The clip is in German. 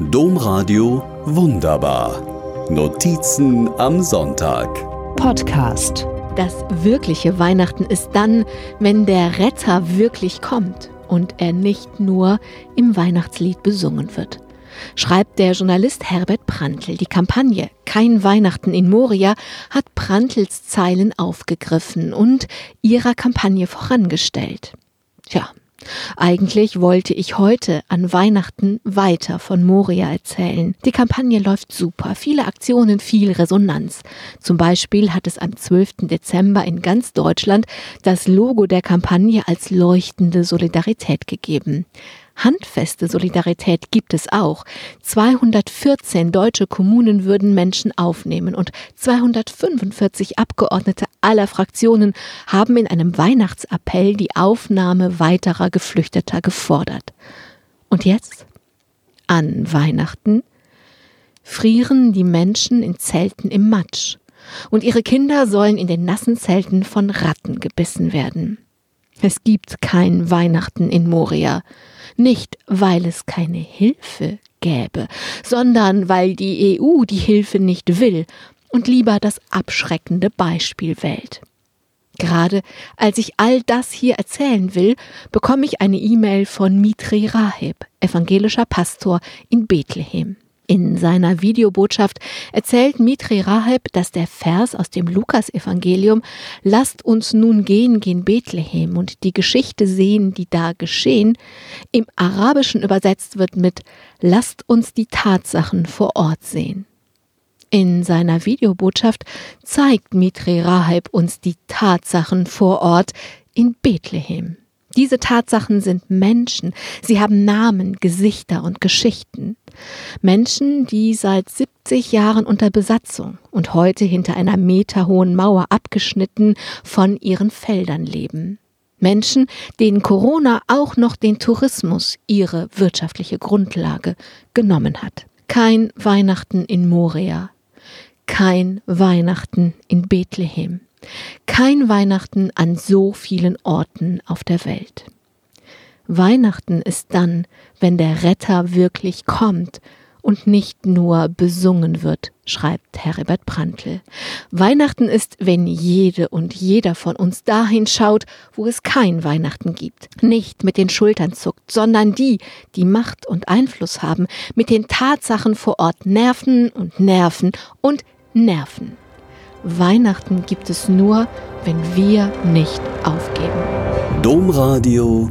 Domradio Wunderbar. Notizen am Sonntag. Podcast. Das wirkliche Weihnachten ist dann, wenn der Retter wirklich kommt und er nicht nur im Weihnachtslied besungen wird. Schreibt der Journalist Herbert Prantl. Die Kampagne Kein Weihnachten in Moria hat Prantls Zeilen aufgegriffen und ihrer Kampagne vorangestellt. Tja, eigentlich wollte ich heute an Weihnachten weiter von Moria erzählen. Die Kampagne läuft super, viele Aktionen, viel Resonanz. Zum Beispiel hat es am 12. Dezember in ganz Deutschland das Logo der Kampagne als leuchtende Solidarität gegeben. Handfeste Solidarität gibt es auch. 214 deutsche Kommunen würden Menschen aufnehmen und 245 Abgeordnete aller Fraktionen haben in einem Weihnachtsappell die Aufnahme weiterer Geflüchteter gefordert. Und jetzt? An Weihnachten frieren die Menschen in Zelten im Matsch und ihre Kinder sollen in den nassen Zelten von Ratten gebissen werden. Es gibt kein Weihnachten in Moria. Nicht, weil es keine Hilfe gäbe, sondern weil die EU die Hilfe nicht will und lieber das abschreckende Beispiel wählt. Gerade als ich all das hier erzählen will, bekomme ich eine E-Mail von Mitri Raheb, evangelischer Pastor in Bethlehem. In seiner Videobotschaft erzählt Mitri Raheb, dass der Vers aus dem Lukasevangelium Lasst uns nun gehen gen Bethlehem und die Geschichte sehen, die da geschehen, im Arabischen übersetzt wird mit Lasst uns die Tatsachen vor Ort sehen. In seiner Videobotschaft zeigt Mitri Raheb uns die Tatsachen vor Ort in Bethlehem. Diese Tatsachen sind Menschen. Sie haben Namen, Gesichter und Geschichten. Menschen, die seit 70 Jahren unter Besatzung und heute hinter einer meterhohen Mauer abgeschnitten von ihren Feldern leben. Menschen, denen Corona auch noch den Tourismus, ihre wirtschaftliche Grundlage, genommen hat. Kein Weihnachten in Moria, kein Weihnachten in Bethlehem. Kein Weihnachten an so vielen Orten auf der Welt. Weihnachten ist dann, wenn der Retter wirklich kommt und nicht nur besungen wird, schreibt Herbert Prantl. Weihnachten ist, wenn jede und jeder von uns dahin schaut, wo es kein Weihnachten gibt. Nicht mit den Schultern zuckt, sondern die, die Macht und Einfluss haben, mit den Tatsachen vor Ort nerven und nerven und nerven. Weihnachten gibt es nur, wenn wir nicht aufgeben. Domradio